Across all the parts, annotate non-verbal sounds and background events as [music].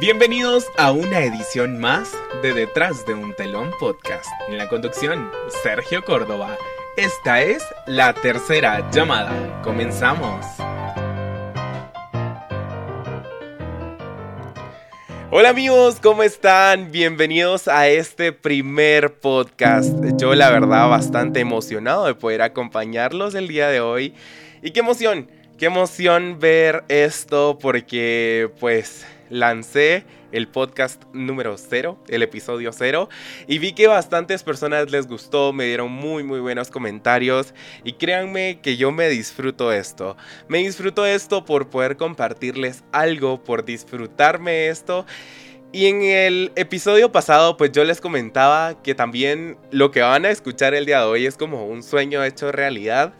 Bienvenidos a una edición más de Detrás de un telón podcast. En la conducción, Sergio Córdoba. Esta es la tercera llamada. Comenzamos. Hola amigos, ¿cómo están? Bienvenidos a este primer podcast. Yo la verdad bastante emocionado de poder acompañarlos el día de hoy. Y qué emoción, qué emoción ver esto porque pues lancé el podcast número 0, el episodio 0, y vi que bastantes personas les gustó, me dieron muy muy buenos comentarios y créanme que yo me disfruto esto. Me disfruto esto por poder compartirles algo, por disfrutarme esto. Y en el episodio pasado pues yo les comentaba que también lo que van a escuchar el día de hoy es como un sueño hecho realidad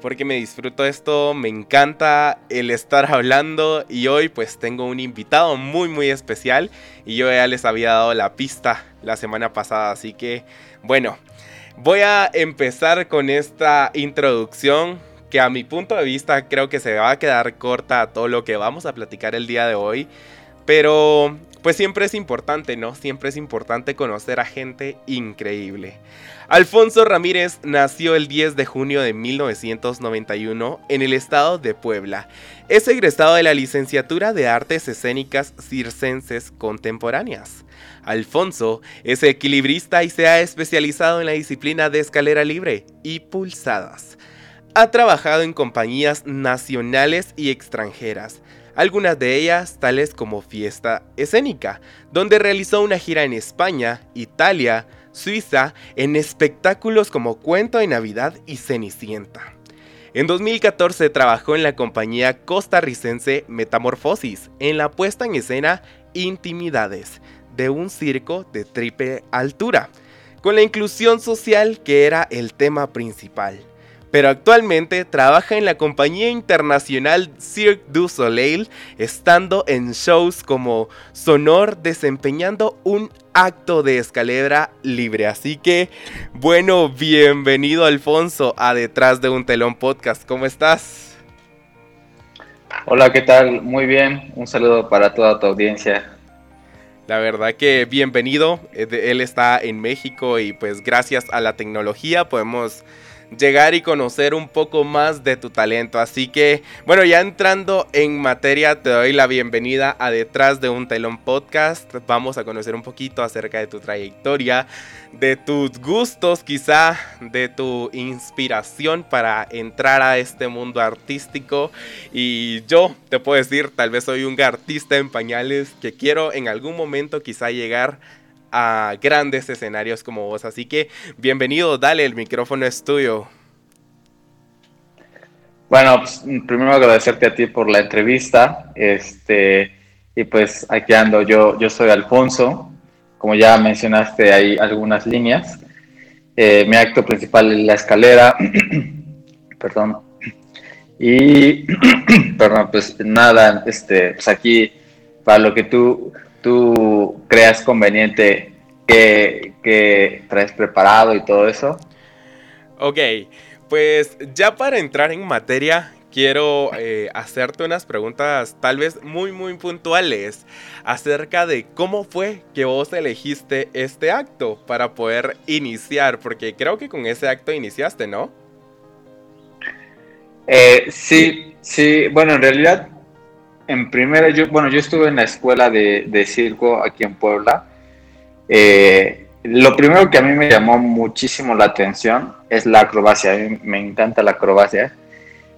porque me disfruto esto, me encanta el estar hablando y hoy pues tengo un invitado muy muy especial y yo ya les había dado la pista la semana pasada, así que bueno, voy a empezar con esta introducción que a mi punto de vista creo que se va a quedar corta a todo lo que vamos a platicar el día de hoy, pero pues siempre es importante, ¿no? Siempre es importante conocer a gente increíble. Alfonso Ramírez nació el 10 de junio de 1991 en el estado de Puebla. Es egresado de la licenciatura de Artes Escénicas Circenses Contemporáneas. Alfonso es equilibrista y se ha especializado en la disciplina de escalera libre y pulsadas. Ha trabajado en compañías nacionales y extranjeras, algunas de ellas tales como Fiesta Escénica, donde realizó una gira en España, Italia, Suiza en espectáculos como Cuento de Navidad y Cenicienta. En 2014 trabajó en la compañía costarricense Metamorfosis en la puesta en escena Intimidades de un circo de triple altura, con la inclusión social que era el tema principal pero actualmente trabaja en la compañía internacional Cirque du Soleil, estando en shows como Sonor desempeñando un acto de escalera libre. Así que, bueno, bienvenido Alfonso a Detrás de un Telón Podcast. ¿Cómo estás? Hola, ¿qué tal? Muy bien. Un saludo para toda tu audiencia. La verdad que bienvenido. Eh, él está en México y pues gracias a la tecnología podemos llegar y conocer un poco más de tu talento. Así que, bueno, ya entrando en materia, te doy la bienvenida a Detrás de un Telón Podcast. Vamos a conocer un poquito acerca de tu trayectoria, de tus gustos, quizá, de tu inspiración para entrar a este mundo artístico. Y yo te puedo decir, tal vez soy un artista en pañales que quiero en algún momento quizá llegar a grandes escenarios como vos. Así que bienvenido, dale, el micrófono es tuyo. Bueno, pues, primero agradecerte a ti por la entrevista. Este, y pues aquí ando, yo, yo soy Alfonso. Como ya mencionaste, hay algunas líneas. Eh, mi acto principal es la escalera. [clears throat] perdón. Y, [clears throat] perdón, pues nada, este, pues aquí, para lo que tú tú creas conveniente que, que traes preparado y todo eso. Ok, pues ya para entrar en materia, quiero eh, hacerte unas preguntas tal vez muy muy puntuales acerca de cómo fue que vos elegiste este acto para poder iniciar, porque creo que con ese acto iniciaste, ¿no? Eh, sí, sí, bueno, en realidad en primera, bueno, yo estuve en la escuela de, circo aquí en Puebla. Eh, lo primero que a mí me llamó muchísimo la atención es la acrobacia. A mí me encanta la acrobacia.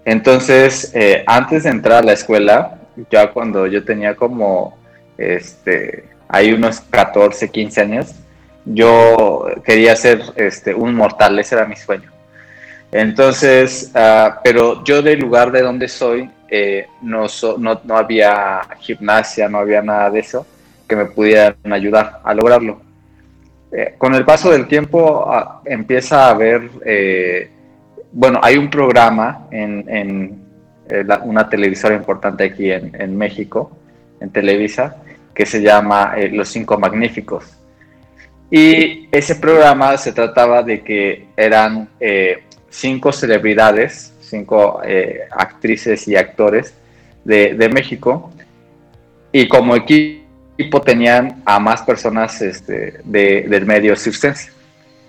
Entonces, eh, antes de entrar a la escuela, ya cuando yo tenía como, este, hay unos 14, 15 años, yo quería ser este, un mortal, ese era mi sueño. Entonces, ah, pero yo del lugar de donde soy, eh, no, no, había gimnasia, no había nada de eso que me pudieran ayudar a lograrlo. Eh, con el paso del tiempo ah, empieza a haber, eh, bueno, hay un programa en, una televisora importante aquí en, México, en Televisa, que se llama Los Cinco Magníficos. Y ese programa se trataba de que eran cinco celebridades cinco eh, actrices y actores de, México. Y como equipo tenían a más personas este, del medio circense.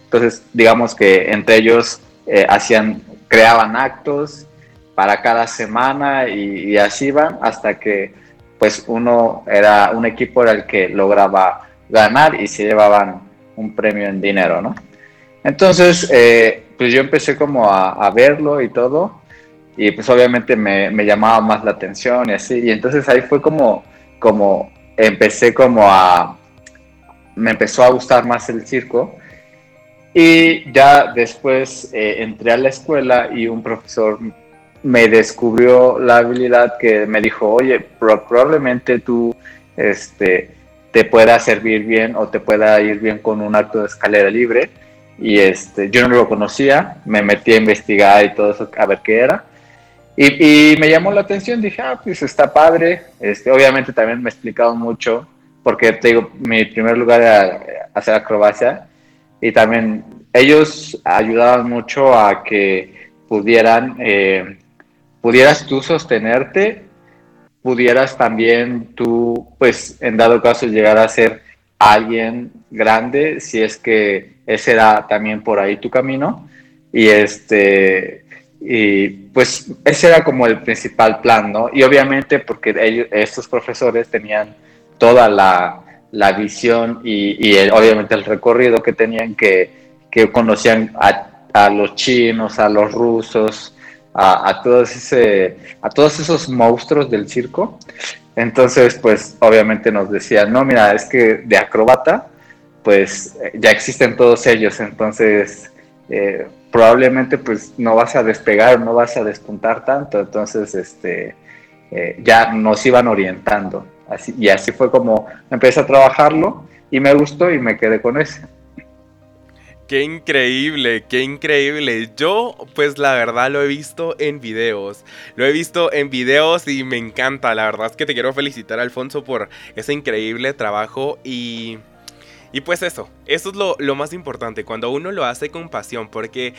Entonces, digamos que entre ellos eh, hacían, creaban actos para cada semana y, así iban hasta que pues uno era, un equipo era el que lograba ganar y se llevaban un premio en dinero, ¿no? Entonces, eh, pues yo empecé como a, verlo y todo, y pues obviamente me, llamaba más la atención y así, y entonces ahí fue como, como empecé como a, me empezó a gustar más el circo, y ya después eh, entré a la escuela y un profesor me descubrió la habilidad que me dijo, oye, probablemente tú este, te pueda servir bien o te pueda ir bien con un acto de escalera libre. Y este, yo no lo conocía, me metí a investigar y todo eso, a ver qué era. Y, me llamó la atención, dije, ah, pues está padre. Este, obviamente también me explicaron mucho, porque te digo, mi primer lugar era hacer acrobacia y también ellos ayudaban mucho a que pudieran, eh, pudieras tú sostenerte, pudieras también tú, pues en dado caso, llegar a ser alguien grande, si es que ese era también por ahí tu camino. Y este, y pues ese era como el principal plan, ¿no? Y obviamente porque ellos, estos profesores tenían toda la, la visión y, obviamente el recorrido que tenían que, que conocían a, a, los chinos, a los rusos, a, a, todos ese, a todos esos monstruos del circo. Entonces, pues obviamente nos decían, no, mira, es que de acrobata, pues ya existen todos ellos, entonces eh, probablemente pues no vas a despegar, no vas a despuntar tanto, entonces este, eh, ya nos iban orientando y así fue como empecé a trabajarlo y me gustó y me quedé con ese. Qué increíble, qué increíble. Yo, pues la verdad lo he visto en videos. Lo he visto en videos y me encanta. La verdad es que te quiero felicitar, Alfonso, por ese increíble trabajo y... Y pues eso, eso es lo, lo más importante, cuando uno lo hace con pasión, porque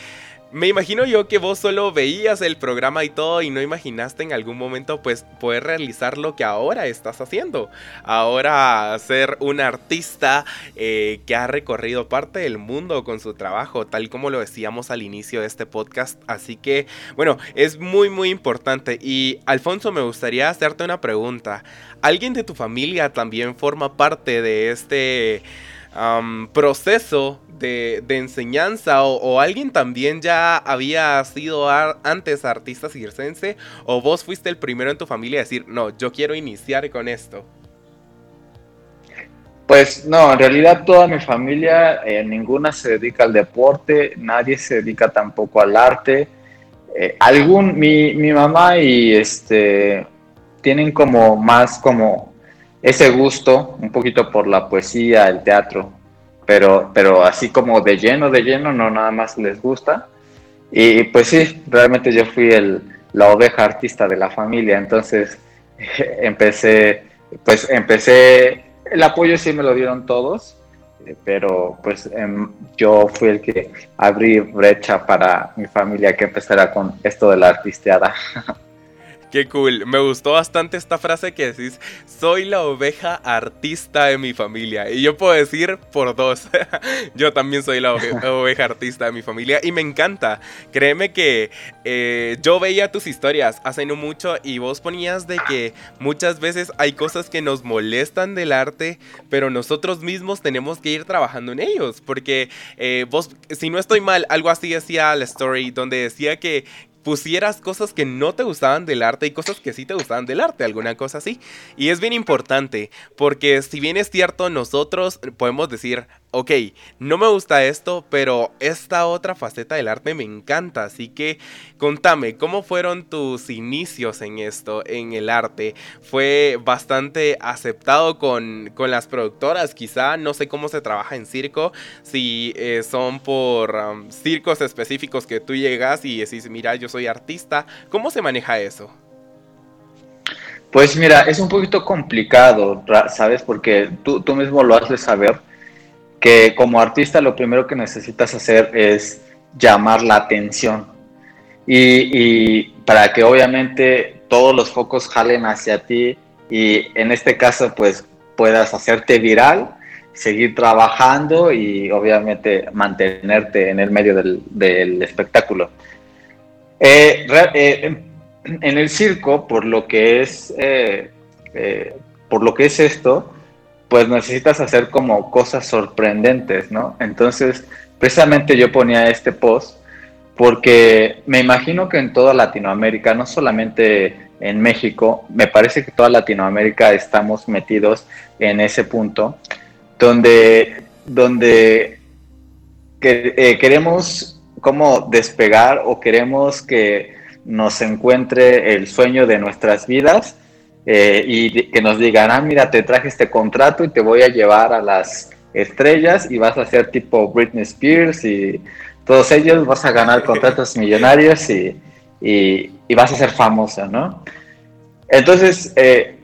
me imagino yo que vos solo veías el programa y todo y no imaginaste en algún momento pues poder realizar lo que ahora estás haciendo. Ahora ser un artista eh, que ha recorrido parte del mundo con su trabajo, tal como lo decíamos al inicio de este podcast. Así que bueno, es muy muy importante. Y Alfonso, me gustaría hacerte una pregunta. ¿Alguien de tu familia también forma parte de este proceso de, enseñanza o, alguien también ya había sido antes artista circense o vos fuiste el primero en tu familia a decir, no, yo quiero iniciar con esto? Pues no, en realidad toda mi familia, eh, ninguna se dedica al deporte, nadie se dedica tampoco al arte. Eh, algún, mi, mi mamá y este tienen como más como ese gusto, un poquito por la poesía, el teatro, pero, pero así como de lleno, de lleno, no nada más les gusta. Y pues sí, realmente yo fui el, la oveja artista de la familia, entonces [laughs] empecé, pues empecé, el apoyo sí me lo dieron todos, pero pues em, yo fui el que abrí brecha para mi familia que empezara con esto de la artisteada. [laughs] Qué cool. Me gustó bastante esta frase que decís, soy la oveja artista de mi familia. Y yo puedo decir por dos, [laughs] yo también soy la [laughs] oveja, artista de mi familia y me encanta. Créeme que eh, yo veía tus historias hace no mucho y vos ponías de que muchas veces hay cosas que nos molestan del arte, pero nosotros mismos tenemos que ir trabajando en ellos. Porque eh, vos, si no estoy mal, algo así decía la story donde decía que pusieras cosas que no te gustaban del arte y cosas que sí te gustaban del arte, alguna cosa así. Y es bien importante, porque si bien es cierto, nosotros podemos decir, ok, no me gusta esto, pero esta otra faceta del arte me encanta. Así que contame, ¿cómo fueron tus inicios en esto, en el arte? ¿Fue bastante aceptado con, las productoras? Quizá, no sé cómo se trabaja en circo, si eh, son por um, circos específicos que tú llegas y decís, mira, yo soy artista. ¿Cómo se maneja eso? Pues mira, es un poquito complicado, ¿sabes? Porque tú, tú mismo lo de saber que como artista lo primero que necesitas hacer es llamar la atención y, para que obviamente todos los focos jalen hacia ti y en este caso pues puedas hacerte viral, seguir trabajando y obviamente mantenerte en el medio del, espectáculo. Eh, eh, en el circo, por lo que es, eh, por lo que es esto, pues necesitas hacer como cosas sorprendentes, ¿no? Entonces, precisamente yo ponía este post porque me imagino que en toda Latinoamérica, no solamente en México, me parece que toda Latinoamérica estamos metidos en ese punto donde, donde eh, queremos como despegar o queremos que nos encuentre el sueño de nuestras vidas eh, y que nos digan, ah, mira, te traje este contrato y te voy a llevar a las estrellas y vas a ser tipo Britney Spears y todos ellos vas a ganar [laughs] contratos millonarios y, vas a ser famosa, ¿no? Entonces, eh,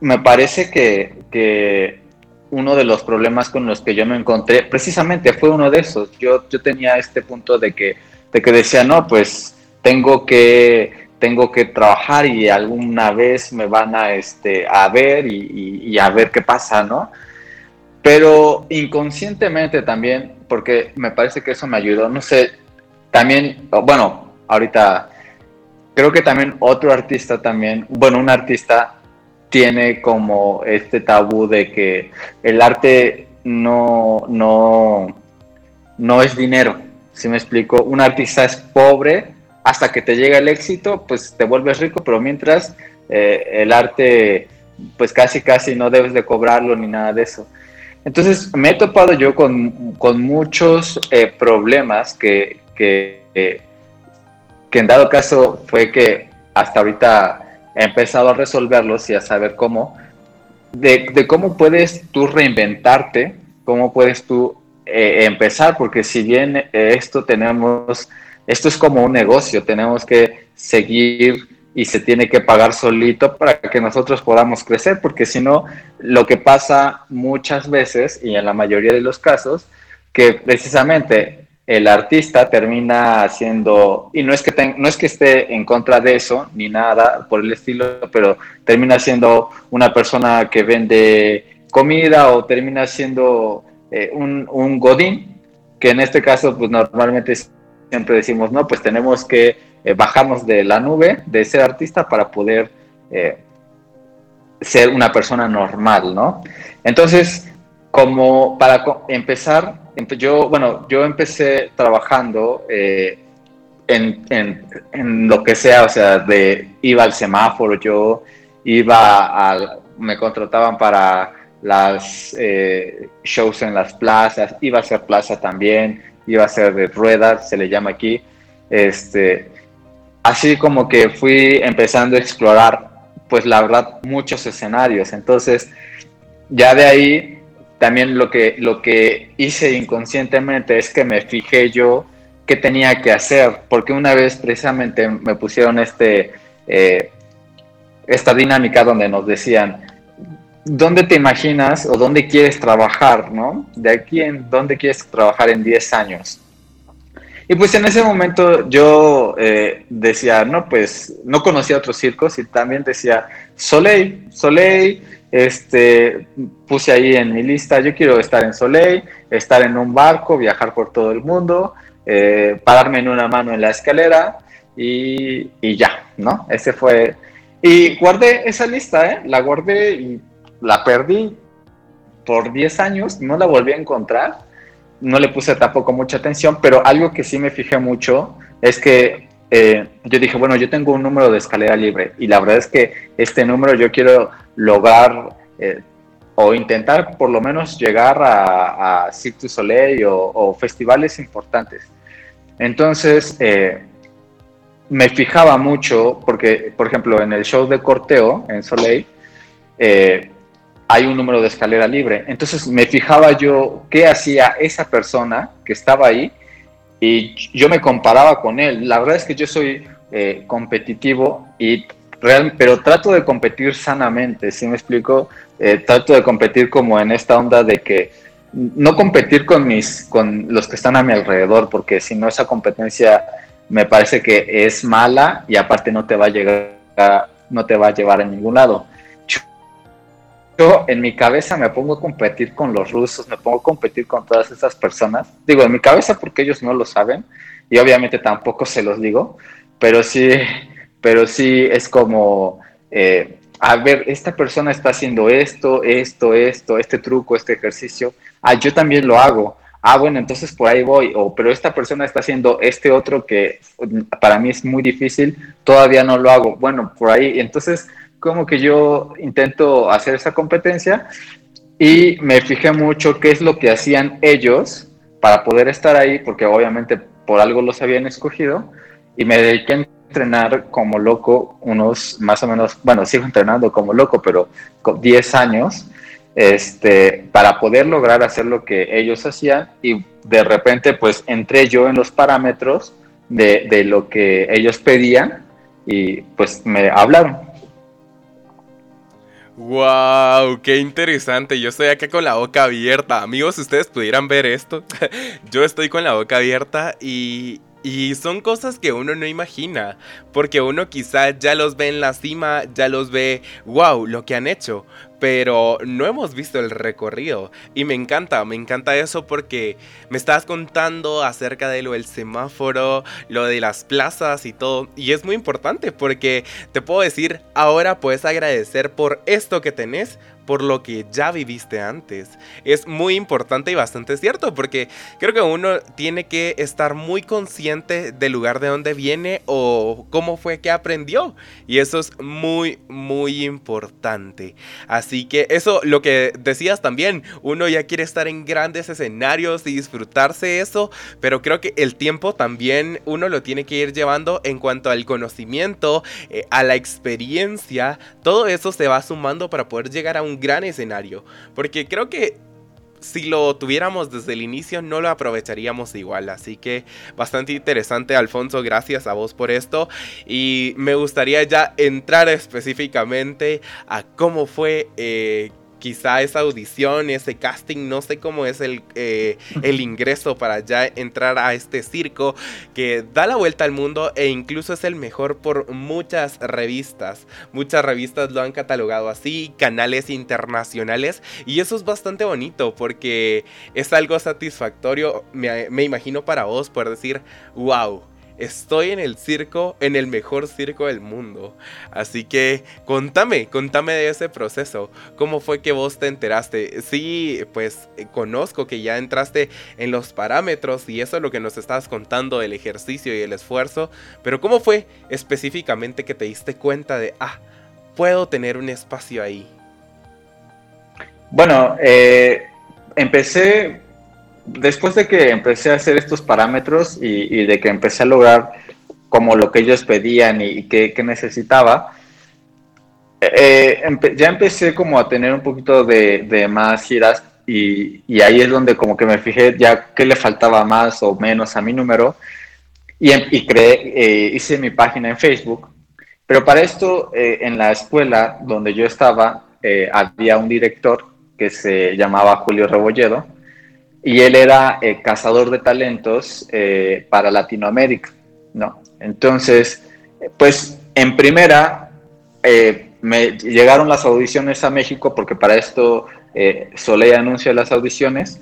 me parece que, uno de los problemas con los que yo me encontré, precisamente fue uno de esos. Yo, yo tenía este punto de que, de que decía, no, pues tengo que, tengo que trabajar y alguna vez me van a, este, a ver y, y a ver qué pasa, ¿no? Pero inconscientemente también porque me parece que eso me ayudó. No sé, también, bueno, ahorita creo que también otro artista también, bueno, un artista tiene como este tabú de que el arte no, no, no es dinero. Si me explico, un artista es pobre hasta que te llega el éxito, pues te vuelves rico, pero mientras eh, el arte, pues casi casi no debes de cobrarlo ni nada de eso. Entonces me he topado yo con, muchos eh, problemas que, que, en dado caso fue que hasta ahorita he empezado a resolverlos y a saber cómo, de, cómo puedes tú reinventarte, cómo puedes tú eh, empezar, porque si bien eh, esto tenemos, esto es como un negocio, tenemos que seguir y se tiene que pagar solito para que nosotros podamos crecer, porque si no, lo que pasa muchas veces, y en la mayoría de los casos, que precisamente el artista termina haciendo, y no es que, no es que esté en contra de eso, ni nada por el estilo, pero termina siendo una persona que vende comida o termina siendo eh, un, un godín, que en este caso, pues normalmente siempre decimos, no, pues tenemos que eh, bajamos de la nube de ser artista para poder eh, ser una persona normal, ¿no? Entonces, como para empezar, yo, bueno, yo empecé trabajando eh, en, lo que sea, o sea, de iba al semáforo, yo iba al, me contrataban para las shows en las plazas, iba a ser plaza también, iba a ser de ruedas, se le llama aquí, este, así como que fui empezando a explorar, pues la verdad, muchos escenarios. Entonces, ya de ahí, también lo que, lo que hice inconscientemente es que me fijé yo qué tenía que hacer, porque una vez precisamente me pusieron este, eh, esta dinámica donde nos decían, ¿dónde te imaginas o dónde quieres trabajar, no? De aquí en dónde quieres trabajar en 10 años. Y pues en ese momento yo eh, decía, no, pues no conocía otros circos y también decía, Soleil, Soleil, este, puse ahí en mi lista, yo quiero estar en Soleil, estar en un barco, viajar por todo el mundo, eh, pararme en una mano en la escalera y, y, ya, ¿no? Ese fue... Y guardé esa lista, ¿eh? La guardé y la perdí por 10 años, no la volví a encontrar no le puse tampoco mucha atención, pero algo que sí me fijé mucho es que eh, yo dije, bueno, yo tengo un número de escalera libre y la verdad es que este número yo quiero lograr eh, o intentar por lo menos llegar a, Cirque du Soleil o, festivales importantes. Entonces, eh, me fijaba mucho porque, por ejemplo, en el show de corteo en Soleil, hay un número de escalera libre. Entonces me fijaba yo qué hacía esa persona que estaba ahí y yo me comparaba con él. La verdad es que yo soy eh, competitivo y real, pero trato de competir sanamente, ¿sí me explico? Eh, trato de competir como en esta onda de que no competir con mis con los que están a mi alrededor porque si no esa competencia me parece que es mala y aparte no te va a llegar no te va a llevar a ningún lado yo en mi cabeza me pongo a competir con los rusos, me pongo a competir con todas esas personas. Digo, en mi cabeza porque ellos no lo saben y obviamente tampoco se los digo, pero sí, pero sí es como, eh, a ver, esta persona está haciendo esto, esto, esto, este truco, este ejercicio. Ah, yo también lo hago. Ah, bueno, entonces por ahí voy. O, pero esta persona está haciendo este otro que para mí es muy difícil, todavía no lo hago. Bueno, por ahí. Entonces, como que yo intento hacer esa competencia y me fijé mucho qué es lo que hacían ellos para poder estar ahí, porque obviamente por algo los habían escogido, y me dediqué a entrenar como loco unos más o menos, bueno, sigo entrenando como loco, pero con 10 años, este, para poder lograr hacer lo que ellos hacían y de repente pues entré yo en los parámetros de, de lo que ellos pedían y pues me hablaron. ¡Wow! ¡Qué interesante! Yo estoy acá con la boca abierta. Amigos, si ustedes pudieran ver esto, [laughs] yo estoy con la boca abierta y, y son cosas que uno no imagina, porque uno quizá ya los ve en la cima, ya los ve, wow, lo que han hecho, pero no hemos visto el recorrido. Y me encanta, me encanta eso porque me estás contando acerca de lo del semáforo, lo de las plazas y todo. Y es muy importante porque te puedo decir, ahora puedes agradecer por esto que tenés por lo que ya viviste antes. Es muy importante y bastante cierto porque creo que uno tiene que estar muy consciente del lugar de donde viene o cómo fue que aprendió. Y eso es muy, muy importante. Así que eso, lo que decías también, uno ya quiere estar en grandes escenarios y disfrutarse eso, pero creo que el tiempo también uno lo tiene que ir llevando en cuanto al conocimiento, eh, a la experiencia, todo eso se va sumando para poder llegar a un gran escenario. Porque creo que si lo tuviéramos desde el inicio no lo aprovecharíamos igual. Así que bastante interesante Alfonso, gracias a vos por esto. Y me gustaría ya entrar específicamente a cómo fue... Eh, quizá esa audición, ese casting, no sé cómo es el, eh, el ingreso para ya entrar a este circo que da la vuelta al mundo e incluso es el mejor por muchas revistas. Muchas revistas lo han catalogado así, canales internacionales y eso es bastante bonito porque es algo satisfactorio, me, me imagino para vos poder decir, wow estoy en el circo, en el mejor circo del mundo. Así que contame, contame de ese proceso. ¿Cómo fue que vos te enteraste? Sí, pues eh, conozco que ya entraste en los parámetros y eso es lo que nos estabas contando del ejercicio y el esfuerzo. Pero ¿cómo fue específicamente que te diste cuenta de, ah, puedo tener un espacio ahí? Bueno, eh, empecé después de que empecé a hacer estos parámetros y, de que empecé a lograr como lo que ellos pedían y, qué necesitaba, eh, ya empecé como a tener un poquito de, más giras y, ahí es donde como que me fijé ya qué le faltaba más o menos a mi número y, em, eh, hice mi página en Facebook. Pero para esto, eh, en la escuela donde yo estaba, había un director que se llamaba Julio Rebolledo y él era eh, cazador de talentos eh, para Latinoamérica, ¿no? Entonces, pues en primera eh, me llegaron las audiciones a México porque para esto Soleil anuncia las audiciones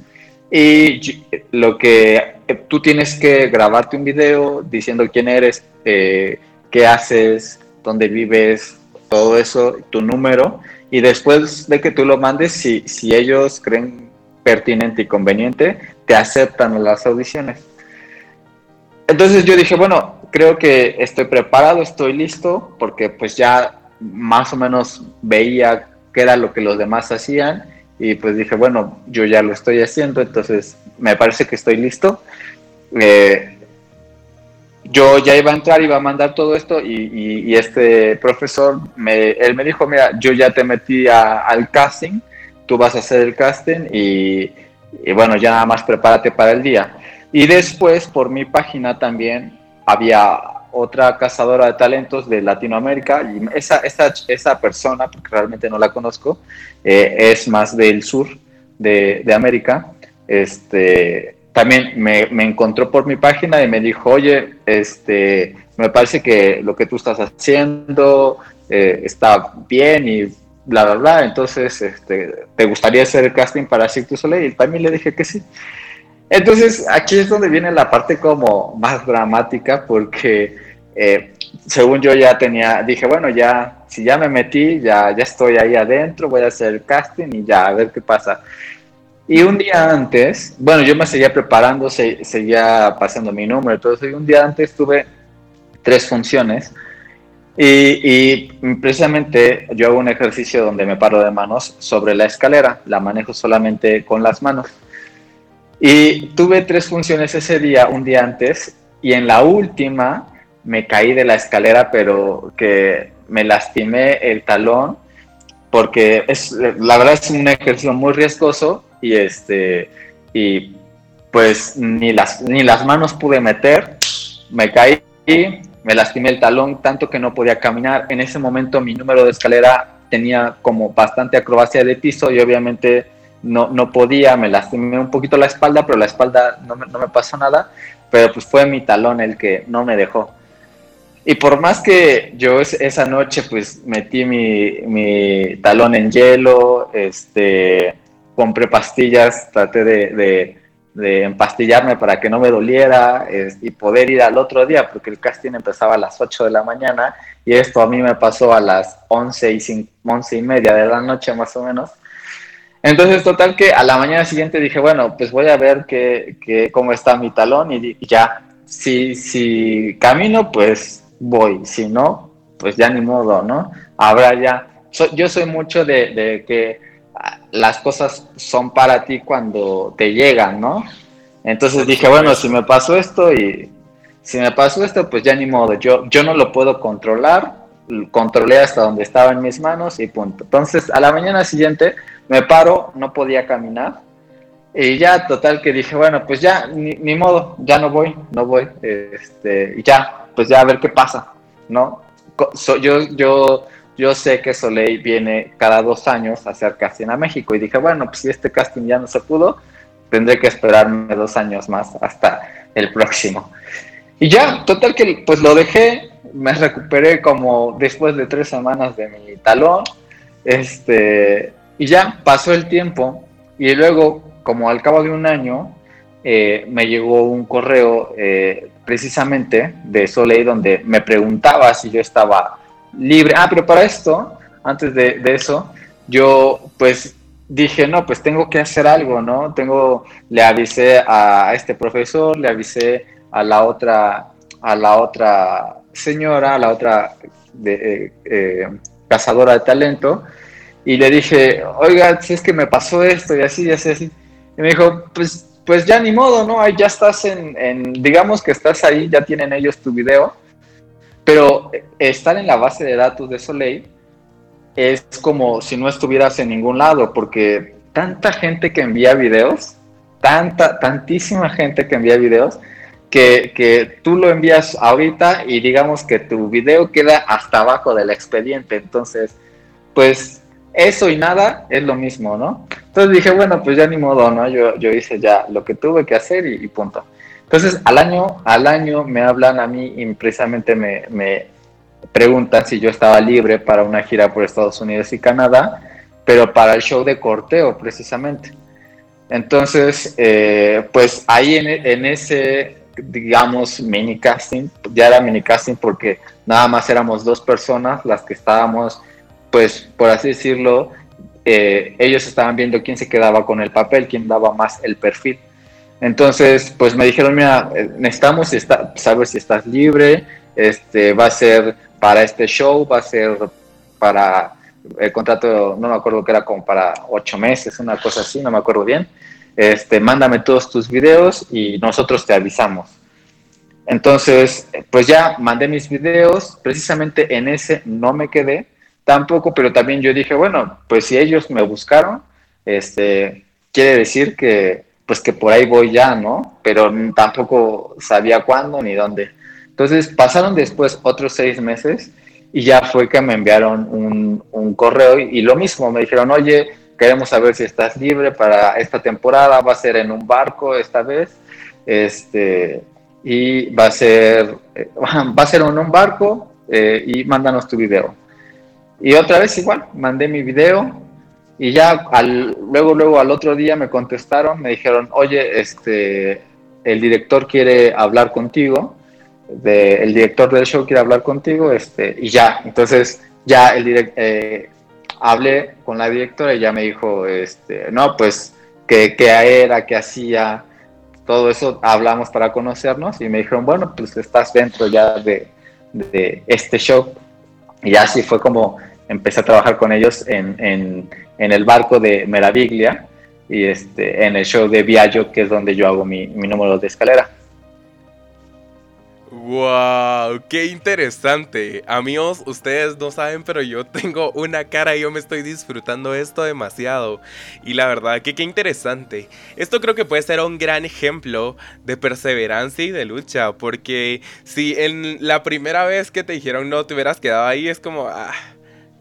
y lo que tú tienes que grabarte un video diciendo quién eres, qué haces, dónde vives, todo eso, tu número y después de que tú lo mandes, si, si ellos creen pertinente y conveniente, te aceptan las audiciones. Entonces yo dije, bueno, creo que estoy preparado, estoy listo, porque pues ya más o menos veía qué era lo que los demás hacían y pues dije, bueno, yo ya lo estoy haciendo, entonces me parece que estoy listo. Eh, yo ya iba a entrar, iba a mandar todo esto y, este profesor, me, él me dijo, mira, yo ya te metí al casting, tú vas a hacer el casting y, bueno, ya nada más prepárate para el día. Y después por mi página también había otra cazadora de talentos de Latinoamérica y esa, esa, esa persona, porque realmente no la conozco, eh, es más del sur de, de América, este, también me, me, encontró por mi página y me dijo, oye, este, me parece que lo que tú estás haciendo eh, está bien y bla, bla, bla, entonces, este, ¿te gustaría hacer el casting para Cirque du Soleil? Y también le dije que sí. Entonces, aquí es donde viene la parte como más dramática, porque eh, según yo ya tenía, dije, bueno, ya, si ya me metí, ya, ya estoy ahí adentro, voy a hacer el casting y ya, a ver qué pasa. Y un día antes, bueno, yo me seguía preparando, seguía pasando mi número, eso, y un día antes tuve tres funciones. Y, precisamente yo hago un ejercicio donde me paro de manos sobre la escalera, la manejo solamente con las manos. Y tuve tres funciones ese día, un día antes, y en la última me caí de la escalera, pero que me lastimé el talón, porque es, la verdad es un ejercicio muy riesgoso y este, y pues ni las, ni las manos pude meter, me caí, me lastimé el talón tanto que no podía caminar. En ese momento mi número de escalera tenía como bastante acrobacia de piso y obviamente no, no podía, me lastimé un poquito la espalda, pero la espalda no me, no me pasó nada, pero pues fue mi talón el que no me dejó. Y por más que yo esa noche pues metí mi, talón en hielo, este, compré pastillas, traté de, empastillarme para que no me doliera y poder ir al otro día, porque el casting empezaba a las 8 de la mañana y esto a mí me pasó a las 11 y, 11 y media de la noche más o menos. Entonces, total que a la mañana siguiente dije, bueno, pues voy a ver que, cómo está mi talón y, ya, si, si camino, pues voy, si no, pues ya ni modo, ¿no? Habrá ya. yo soy mucho de, que las cosas son para ti cuando te llegan, ¿no? Entonces dije, bueno, si me pasó esto y si me pasó esto, pues ya ni modo, yo, yo no lo puedo controlar, controlé hasta donde estaba en mis manos y punto. Entonces, a la mañana siguiente me paro, no podía caminar y ya total que dije, bueno, pues ya ni, ni modo, ya no voy, no voy, este, y ya, pues ya a ver qué pasa, ¿no? yo, yo, yo sé que Soleil viene cada dos años a hacer casting a México y dije, bueno, pues si este casting ya no se pudo, tendré que esperarme dos años más hasta el próximo. Y ya, total que pues lo dejé, me recuperé como después de tres semanas de mi talón, este, y ya pasó el tiempo y luego, como al cabo de un año, eh, me llegó un correo eh, precisamente de Soleil donde me preguntaba si yo estaba libre. Ah, pero para esto, antes de, eso, yo pues dije, no, pues tengo que hacer algo, ¿no? Tengo, le avisé a este profesor, le avisé a la otra, a la otra señora, a la otra eh, cazadora de talento, y le dije, oiga, si es que me pasó esto y así, y así, así. Y me dijo, pues pues ya ni modo, ¿no? Ahí ya estás en, digamos que estás ahí, ya tienen ellos tu video, pero estar en la base de datos de Soleil es como si no estuvieras en ningún lado, porque tanta gente que envía videos, tanta, tantísima gente que envía videos, que, que, tú lo envías ahorita y digamos que tu video queda hasta abajo del expediente. Entonces, pues eso y nada es lo mismo, ¿no? Entonces dije, bueno, pues ya ni modo, ¿no? Yo, yo hice ya lo que tuve que hacer y, punto. Entonces, al año, al año me hablan a mí y precisamente me, me, preguntan si yo estaba libre para una gira por Estados Unidos y Canadá, pero para el show de corteo, precisamente. Entonces, eh, pues ahí en, en, ese, digamos, mini casting, ya era mini casting porque nada más éramos dos personas las que estábamos pues por así decirlo, eh, ellos estaban viendo quién se quedaba con el papel, quién daba más el perfil. Entonces, pues me dijeron, mira, eh, necesitamos saber si estás libre, este, va a ser para este show, va a ser para el contrato, no me acuerdo que era como para ocho meses, una cosa así, no me acuerdo bien. Este, mándame todos tus videos y nosotros te avisamos. Entonces, pues ya mandé mis videos, precisamente en ese no me quedé, tampoco, pero también yo dije, bueno, pues si ellos me buscaron, este, quiere decir que, pues que por ahí voy ya, ¿no? Pero tampoco sabía cuándo ni dónde. Entonces pasaron después otros seis meses y ya fue que me enviaron un, correo y, lo mismo, me dijeron, oye, queremos saber si estás libre para esta temporada, va a ser en un barco esta vez, este, y va a ser, [laughs] va a ser en un barco eh, y mándanos tu video. Y otra vez igual, mandé mi video y ya al, luego, luego al otro día me contestaron, me dijeron, oye, este, el director quiere hablar contigo, el director del show quiere hablar contigo, este, y ya, entonces ya el direct, eh, hablé con la directora y ya me dijo, este, no, pues, qué era, qué hacía, todo eso hablamos para conocernos y me dijeron, bueno, pues estás dentro ya de, de este show. Y así fue como empecé a trabajar con ellos en, en, en el barco de Meraviglia y este, en el show de Viaggio, que es donde yo hago mi, mi número de escalera. ¡Wow! ¡Qué interesante! Amigos, ustedes no saben, pero yo [laughs] tengo una cara y yo me estoy disfrutando esto demasiado. Y la verdad que qué interesante. Esto creo que puede ser un gran ejemplo de perseverancia y de lucha. Porque si en la primera vez que te dijeron no te hubieras quedado ahí, es como... Ah,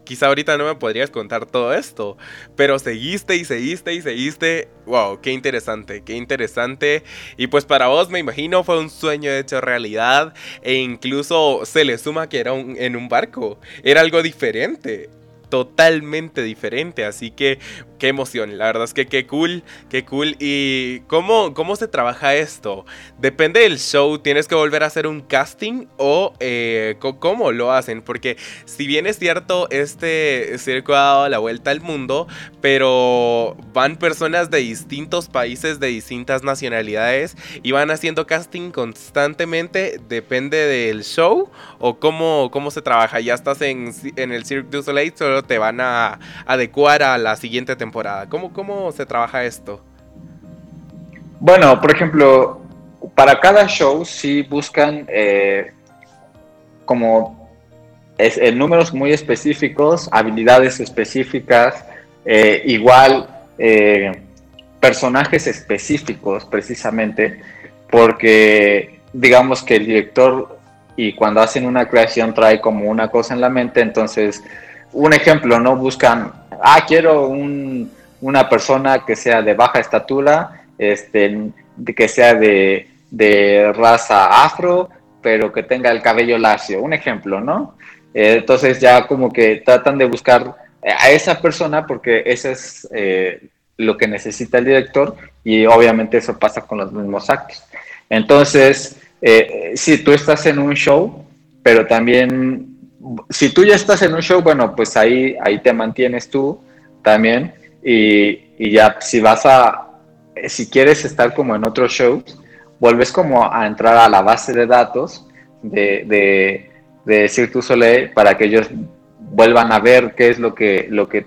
quizá ahorita no me podrías contar todo esto, pero seguiste y seguiste y seguiste. Wow, qué interesante, qué interesante. Y pues para vos me imagino fue un sueño hecho realidad e incluso se le suma que era en un barco, era algo diferente totalmente diferente. Así que qué emoción. La verdad es que qué cool, qué cool. ¿Y cómo, cómo se trabaja esto? Depende del show. ¿Tienes que volver a hacer un casting o eh, cómo lo hacen? Porque si bien es cierto, este circo ha dado la vuelta al mundo, pero van personas de distintos países, de distintas nacionalidades y van haciendo casting constantemente. Depende del show o cómo, cómo se trabaja. Ya estás en, en el Cirque du Soleil, solo te van a adecuar a la siguiente temporada. ¿Cómo, cómo se trabaja esto? Bueno, por ejemplo, para cada show sí buscan eh, como es, en números muy específicos, habilidades específicas, eh, igual eh, personajes específicos precisamente, porque digamos que el director y cuando hacen una creación trae como una cosa en la mente, entonces un ejemplo, ¿no? Buscan, ah, quiero una persona que sea de baja estatura, este, que sea de, raza afro, pero que tenga el cabello lacio, un ejemplo, ¿no? Eh, entonces ya como que tratan de buscar a esa persona porque eso es eh, lo que necesita el director y obviamente eso pasa con los mismos actos. Entonces, eh, si tú estás en un show, pero también si tú ya estás en un show, bueno, pues ahí, ahí te mantienes tú también. Y, ya si vas a, si quieres estar como en otro show, vuelves como a entrar a la base de datos de, de, de Cirque Soleil para que ellos vuelvan a ver qué es lo que, lo que,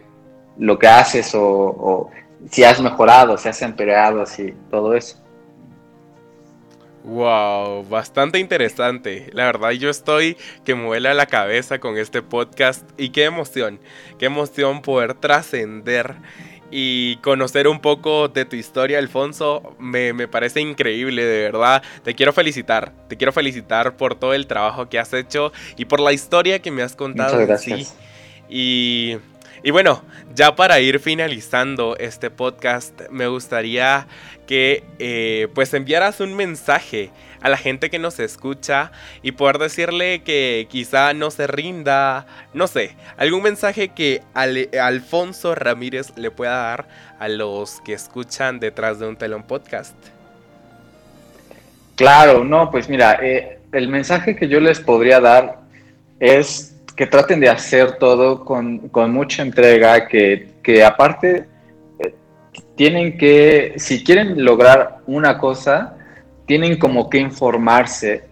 lo que haces o, o si has mejorado, si has empeorado, si todo eso. Wow, bastante interesante. La verdad yo estoy que me vuela la cabeza con este podcast y qué emoción, qué emoción poder trascender y conocer un poco de tu historia, Alfonso. Me, parece increíble, de verdad. Te quiero felicitar, te quiero felicitar por todo el trabajo que has hecho y por la historia que me has contado. Muchas gracias. Y y bueno, ya para ir finalizando este podcast, me gustaría que eh, pues enviaras un mensaje a la gente que nos escucha y poder decirle que quizá no se rinda, no sé, algún mensaje que Alfonso Ramírez le pueda dar a los que escuchan detrás de un telón podcast. Claro, no, pues mira, eh, el mensaje que yo les podría dar es que traten de hacer todo con, mucha entrega, que, aparte eh, tienen que, si quieren lograr una cosa, tienen como que informarse,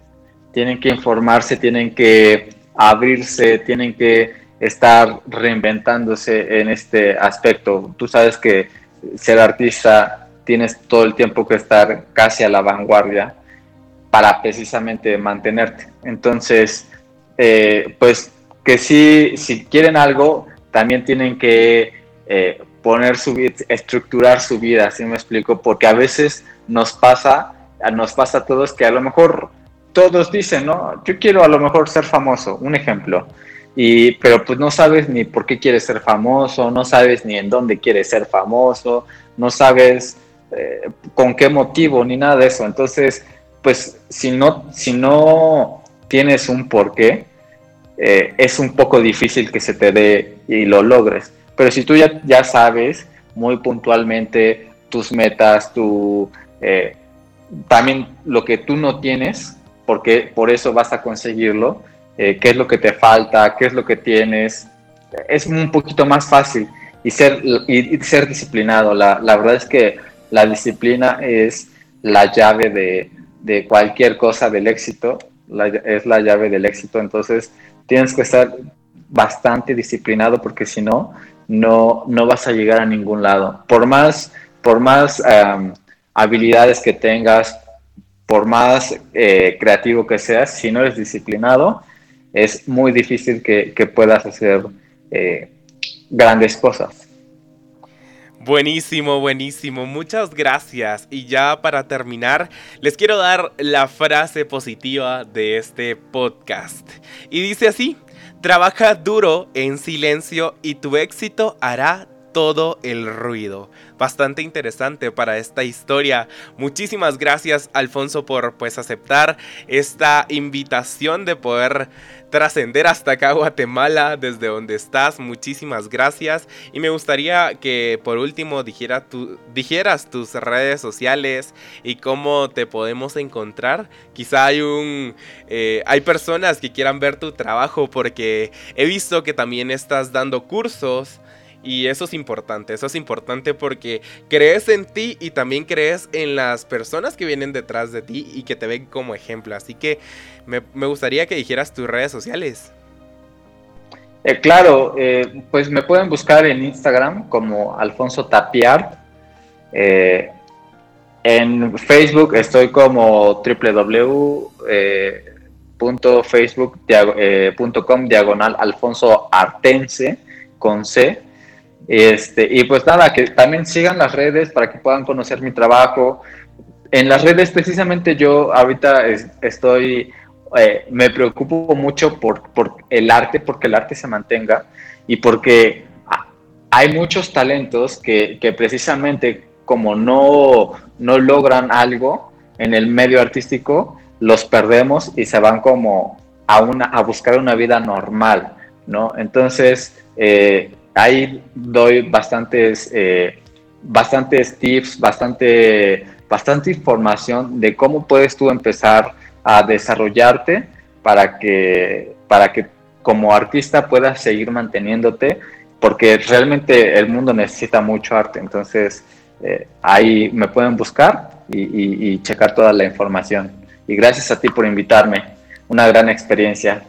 tienen que informarse, tienen que abrirse, tienen que estar reinventándose en este aspecto. Tú sabes que ser artista tienes todo el tiempo que estar casi a la vanguardia para precisamente mantenerte. Entonces, eh, pues que sí, si quieren algo, también tienen que eh, poner su estructurar su vida, ¿sí me explico? Porque a veces nos pasa, nos pasa a todos que a lo mejor todos dicen, ¿no? Yo quiero a lo mejor ser famoso, un ejemplo. Y, pero pues no sabes ni por qué quieres ser famoso, no sabes ni en dónde quieres ser famoso, no sabes eh, con qué motivo ni nada de eso. Entonces, pues si no, si no tienes un porqué, eh, es un poco difícil que se te dé y lo logres. Pero si tú ya, ya sabes muy puntualmente tus metas, tu, eh, también lo que tú no tienes, porque por eso vas a conseguirlo, eh, qué es lo que te falta, qué es lo que tienes, es un poquito más fácil y ser, y, ser disciplinado. La, la, verdad es que la disciplina es la llave de, de cualquier cosa del éxito, es la llave del éxito, entonces tienes que estar bastante disciplinado porque si no, no, vas a llegar a ningún lado. Por más, por más habilidades que tengas, por más eh, creativo que seas, si no eres disciplinado, es muy difícil que, puedas hacer eh, grandes cosas. Buenísimo, buenísimo. Muchas gracias. Y ya para terminar, les quiero dar la frase positiva de este podcast. Y dice así, trabaja duro en silencio y tu éxito hará todo el ruido. Bastante interesante para esta historia. Muchísimas gracias Alfonso por pues aceptar esta invitación de poder trascender hasta acá Guatemala desde donde estás. Muchísimas gracias. Y me gustaría que por último dijeras tus redes sociales y cómo te podemos encontrar. Quizá hay un eh, hay personas que quieran ver tu trabajo porque he visto que también estás dando cursos y eso es importante, eso es importante porque crees en ti y también crees en las personas que vienen detrás de ti y que te ven como ejemplo. Así que me, gustaría que dijeras tus redes sociales. Eh, claro, eh, pues me pueden buscar en Instagram como Alfonso Tapiar. Eh, en Facebook estoy como www.facebook.com diagonal Alfonso Artense con C. Este, y pues nada, que también sigan las redes para que puedan conocer mi trabajo. En las redes precisamente yo ahorita estoy, eh, me preocupo mucho por, por, el arte, porque el arte se mantenga y porque hay muchos talentos que, que precisamente como no, no logran algo en el medio artístico, los perdemos y se van como a, una, a buscar una vida normal, ¿no? Entonces, eh, ahí doy bastantes, eh, bastantes tips, bastante, bastante información de cómo puedes tú empezar a desarrollarte para que, para que como artista puedas seguir manteniéndote, porque realmente el mundo necesita mucho arte. Entonces, eh, ahí me pueden buscar y, y checar toda la información. Y gracias a ti por invitarme. Una gran experiencia.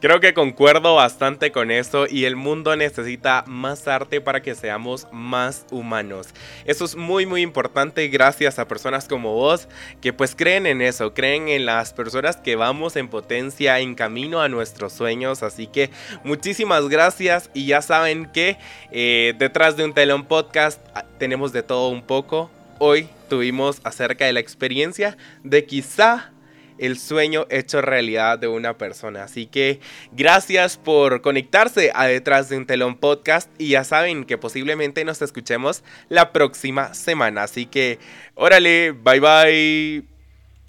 Creo que concuerdo bastante con eso y el mundo necesita más arte para que seamos más humanos. Eso es muy muy importante gracias a personas como vos que pues creen en eso, creen en las personas que vamos en potencia en camino a nuestros sueños. Así que muchísimas gracias y ya saben que eh, detrás de un telón podcast ah, tenemos de todo un poco. Hoy tuvimos acerca de la experiencia de quizá el sueño hecho realidad de una persona. Así que gracias por conectarse a Detrás de un Telón Podcast y ya saben que posiblemente nos escuchemos la próxima semana. Así que órale, bye bye.